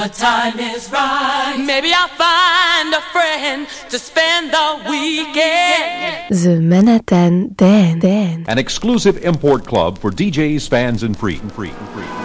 The time is right. Maybe I'll find a friend to spend the weekend. The Manhattan Dan. Dan. An exclusive import club for DJs, fans, and free. And free. And free.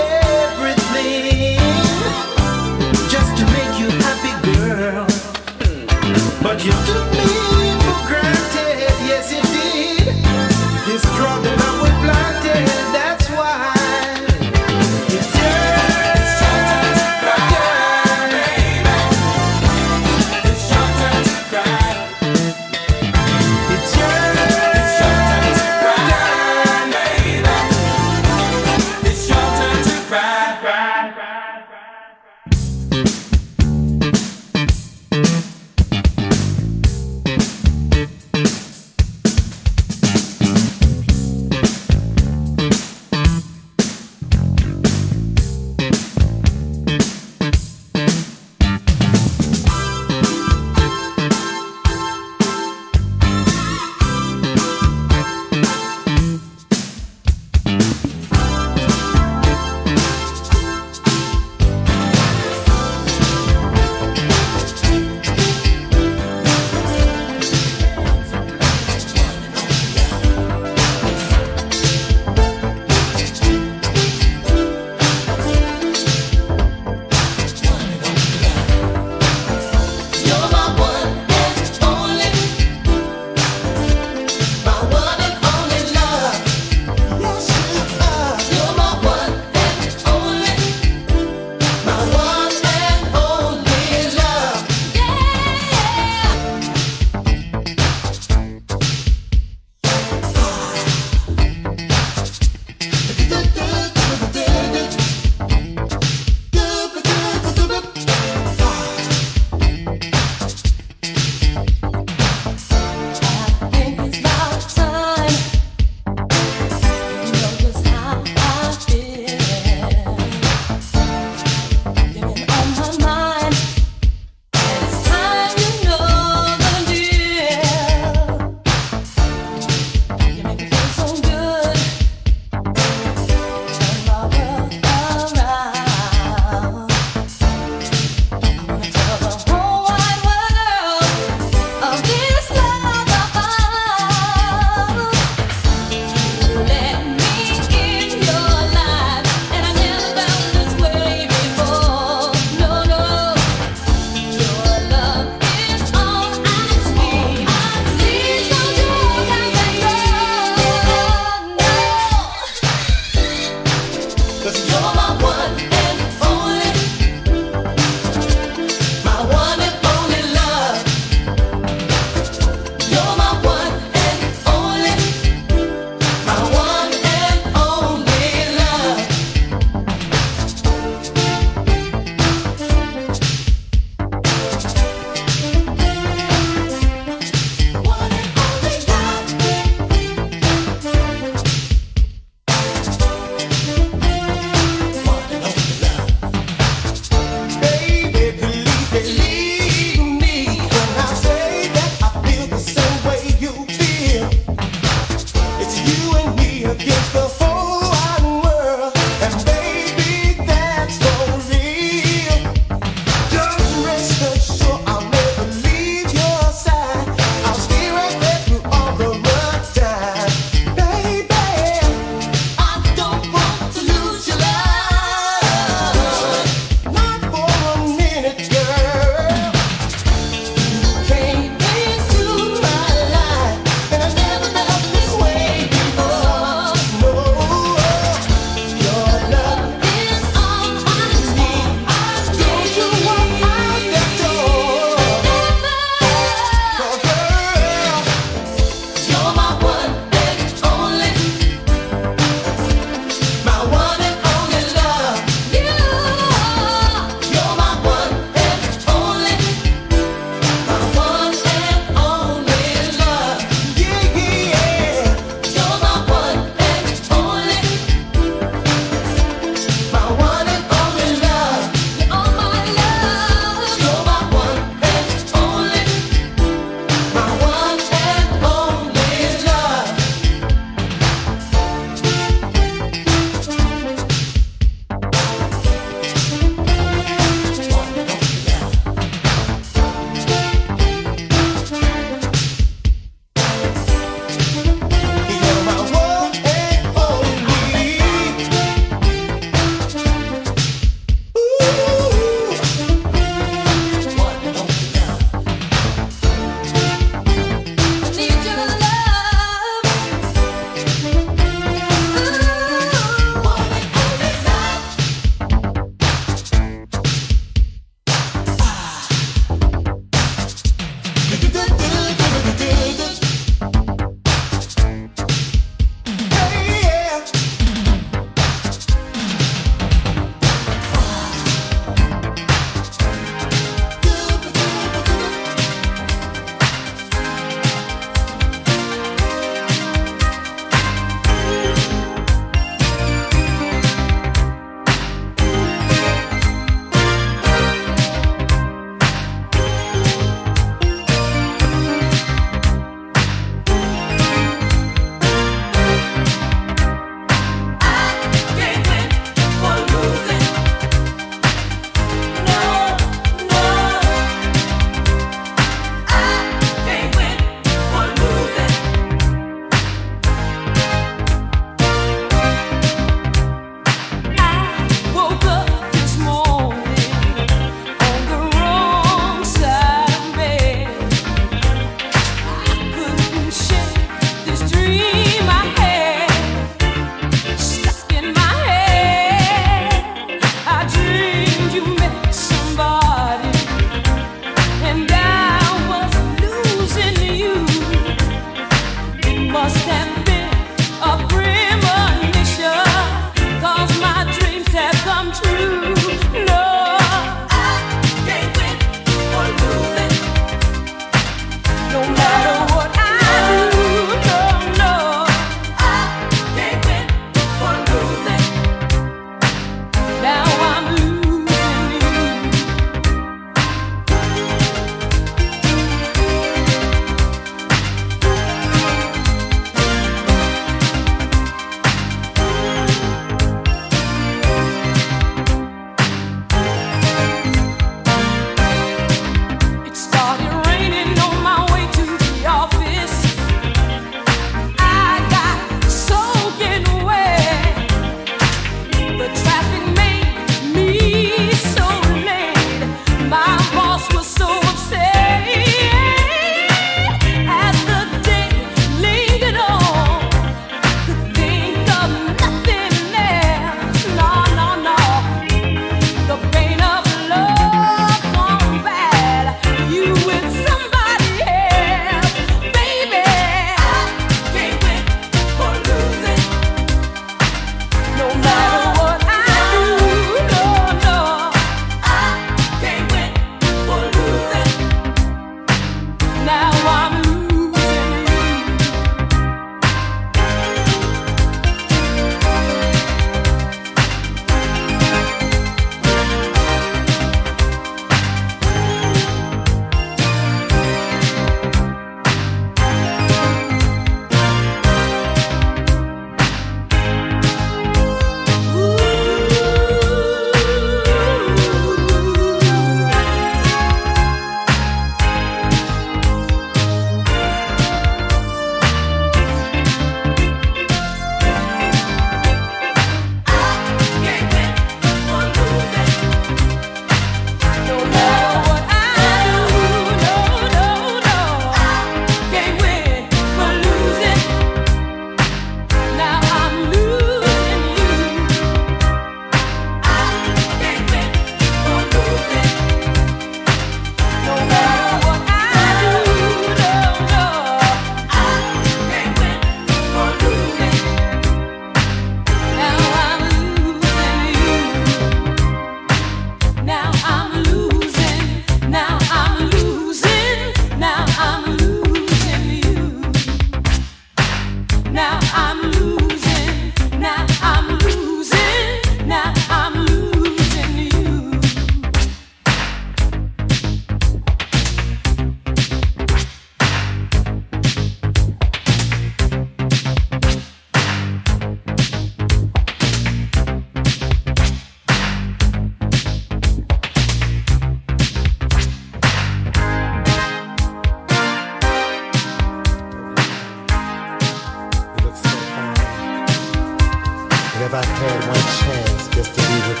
I had one chance just to be with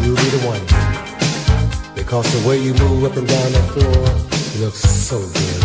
you, you'll be the one. Because the way you move up and down that floor looks so good.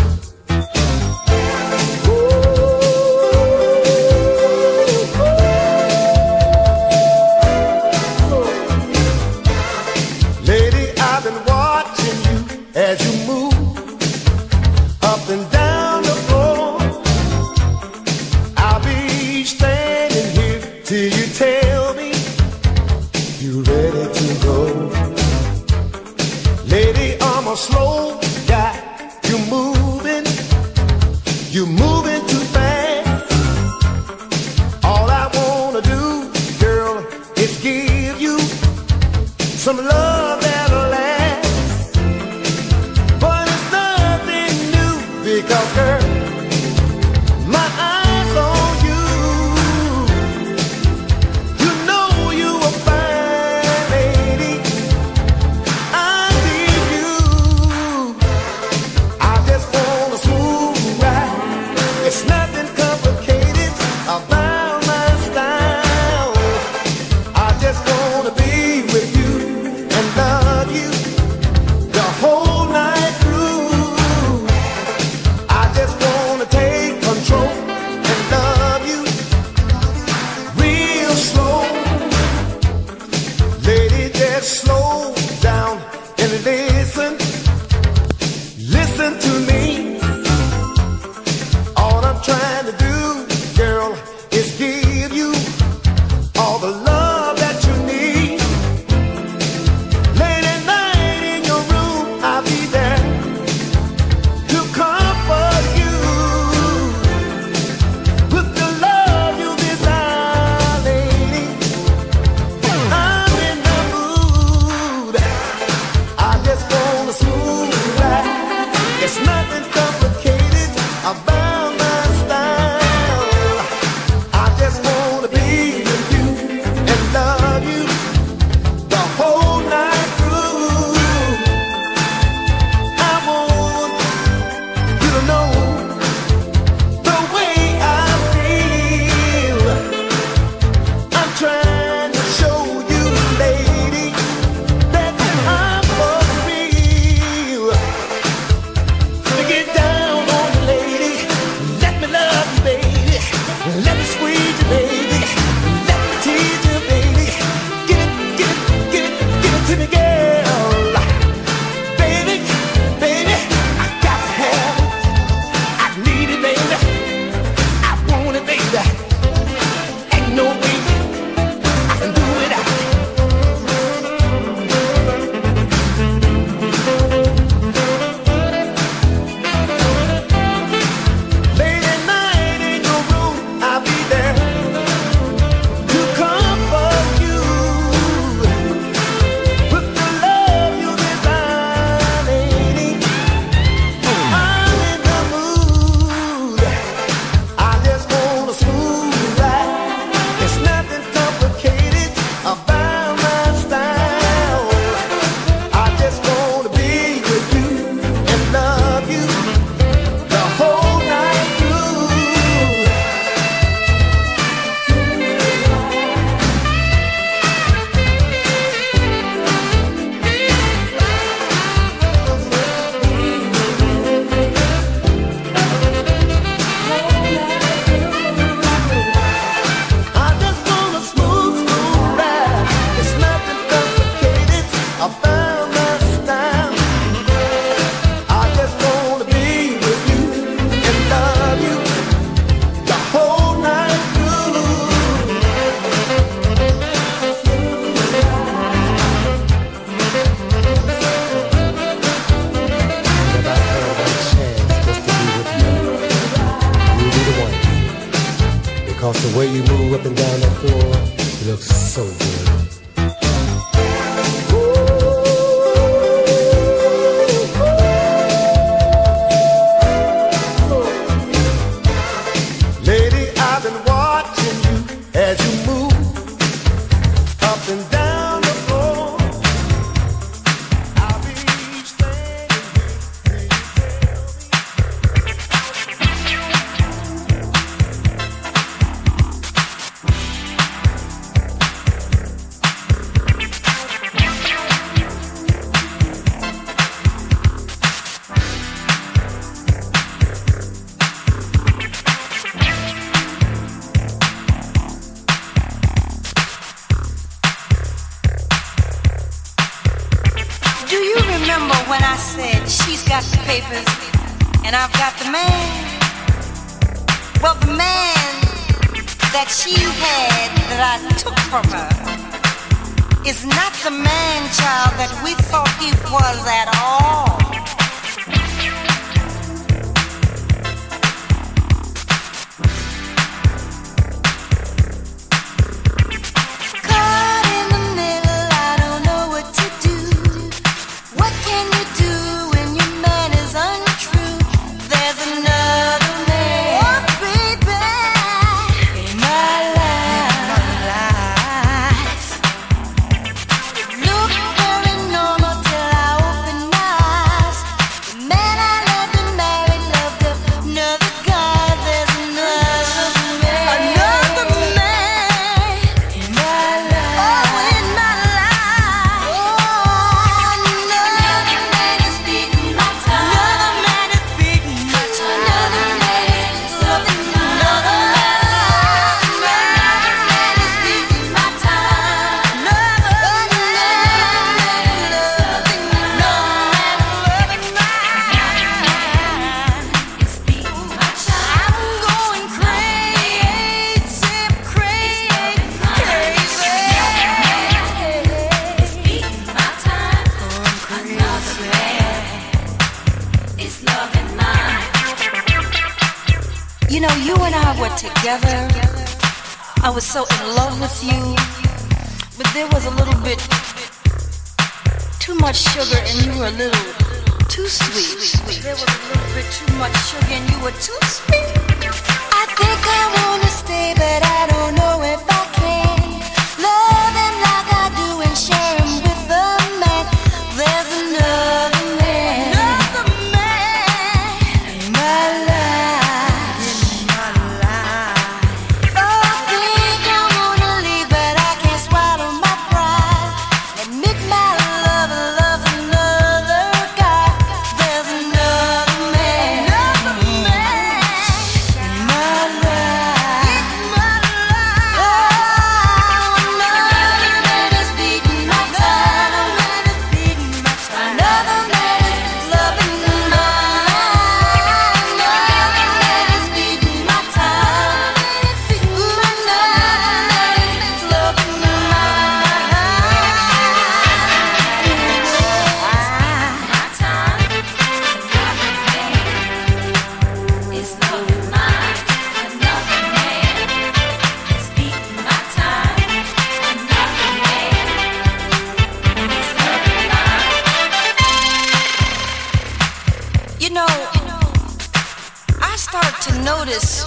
notice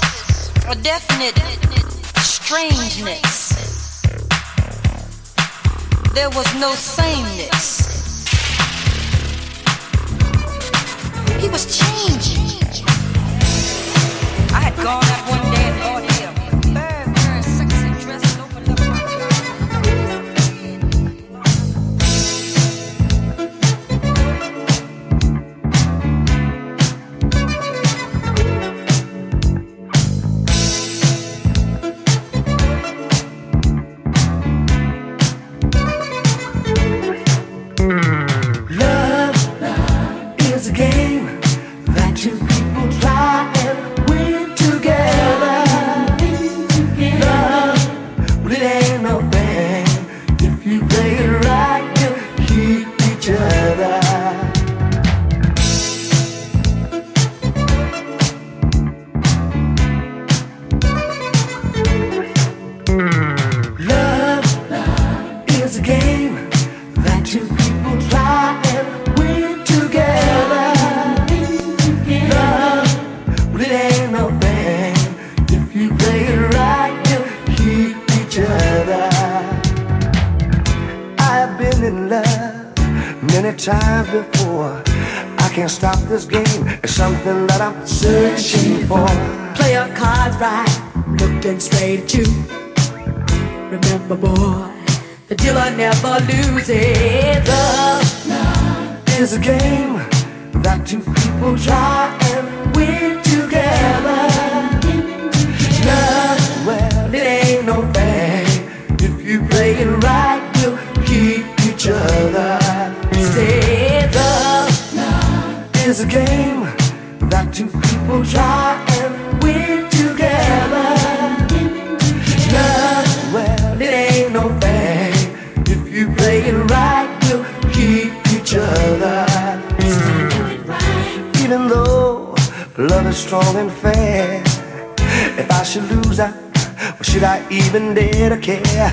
a definite strangeness. There was no sameness. He was changing. I had gone out one day and thought There's a game that two people try and win together. Love, well, it ain't no thing. If you play it right, we'll keep each other. Even though love is strong and fair, if I should lose, I, well, should I even dare to care?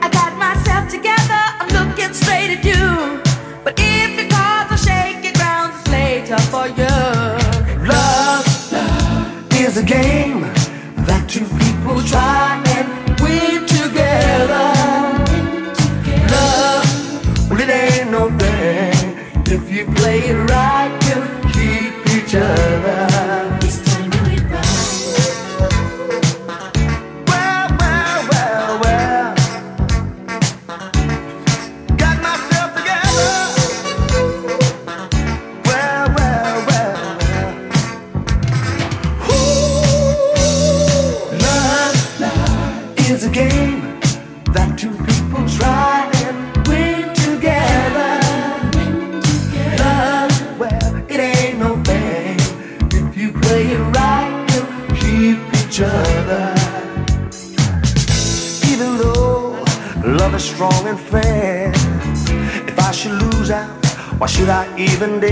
I got myself together, I'm looking straight at you. Love, love is a game that two people try. even day.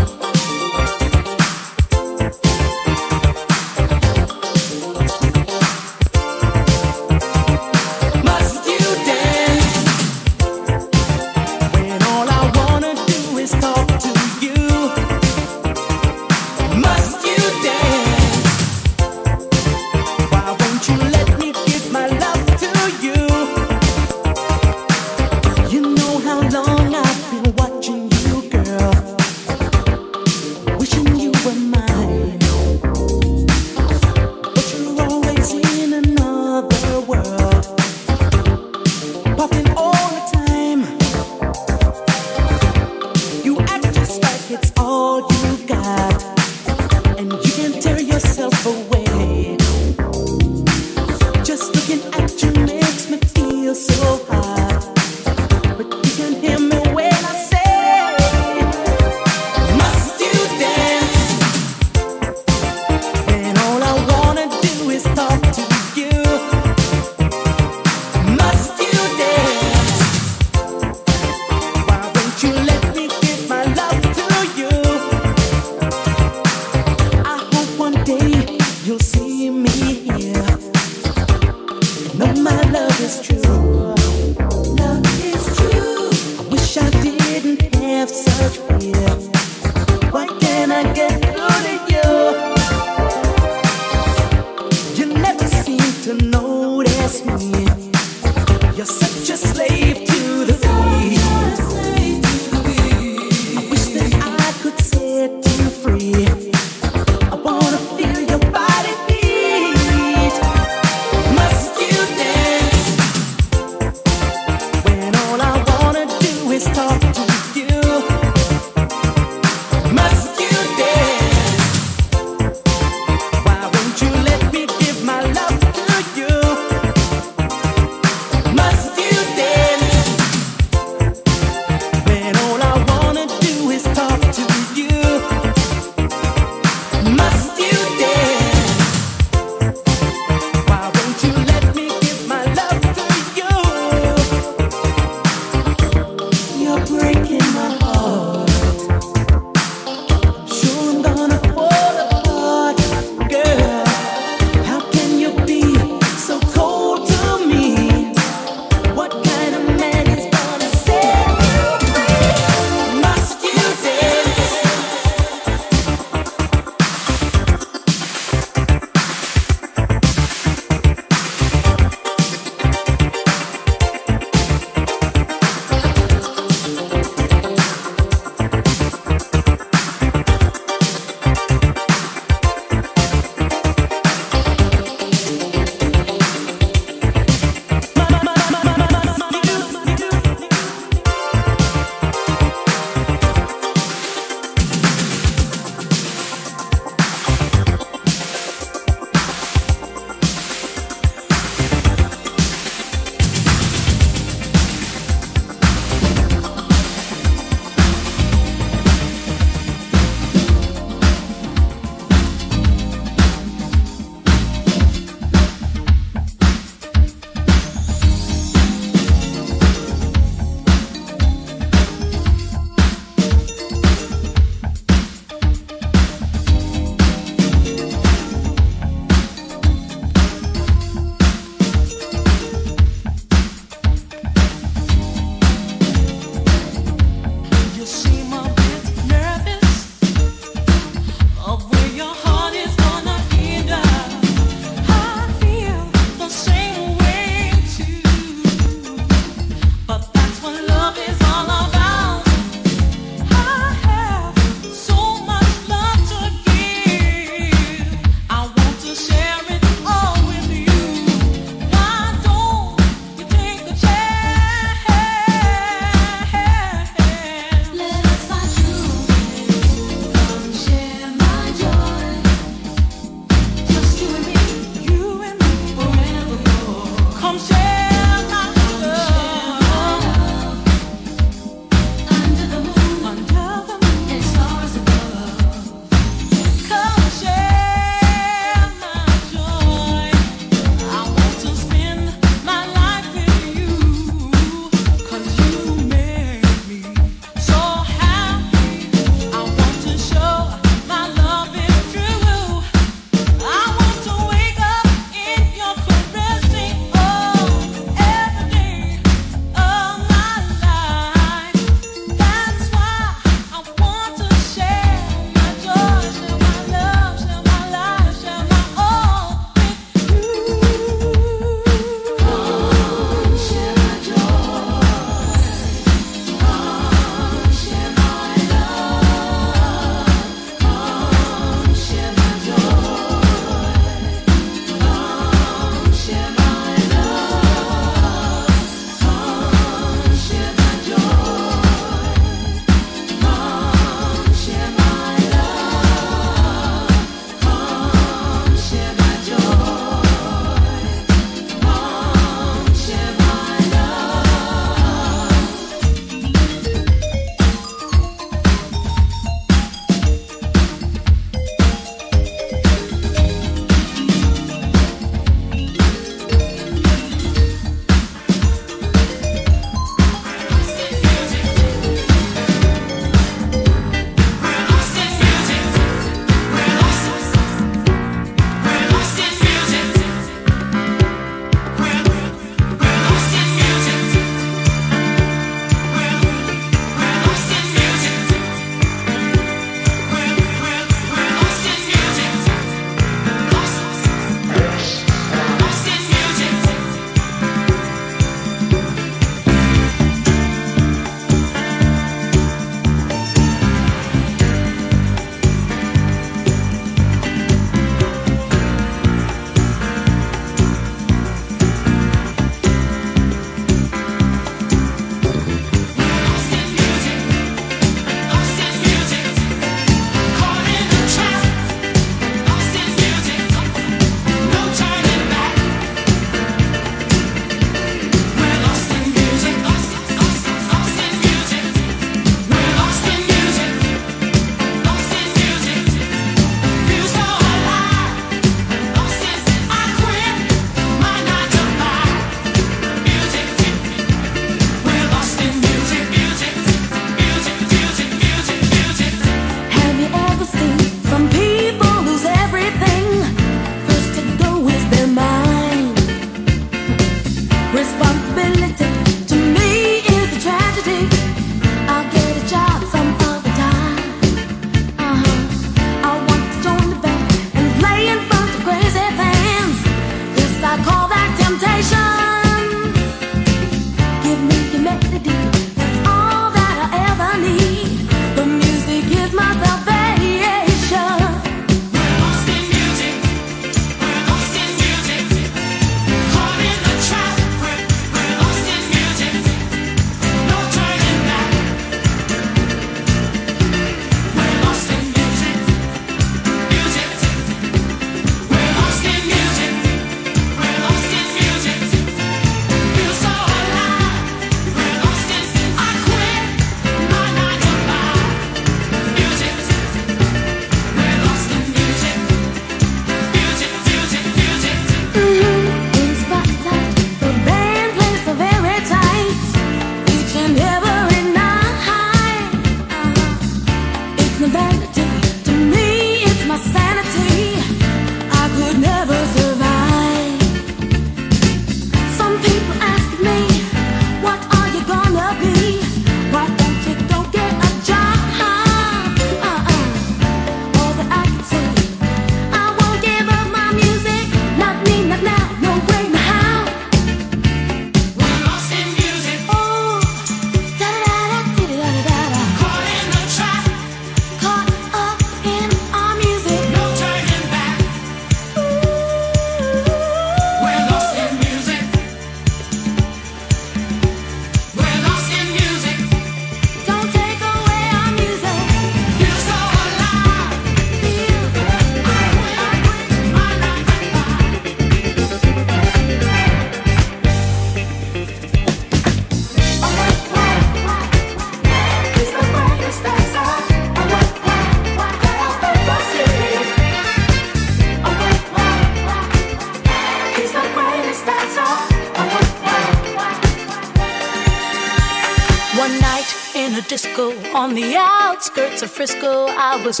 Of Frisco. I was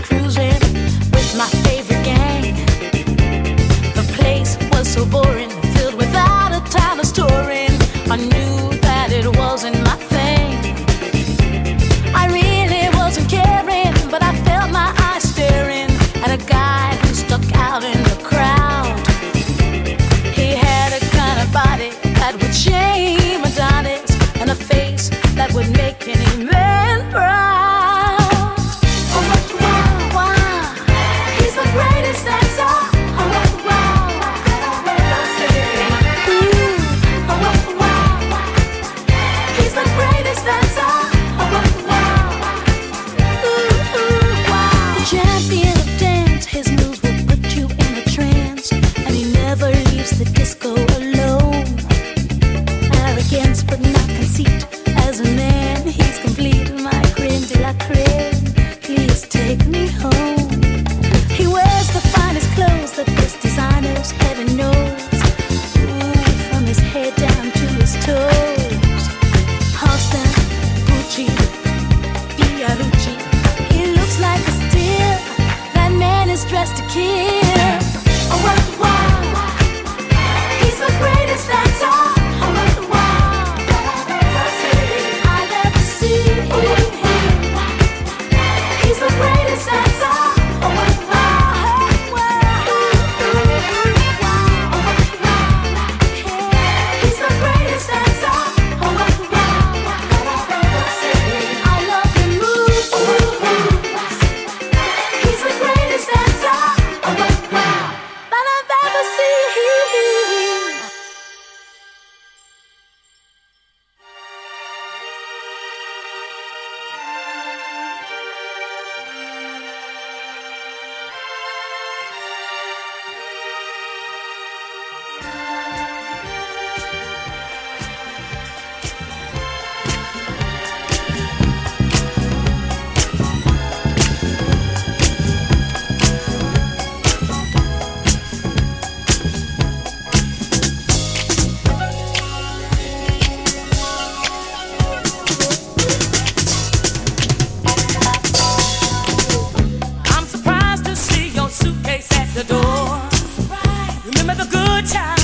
times,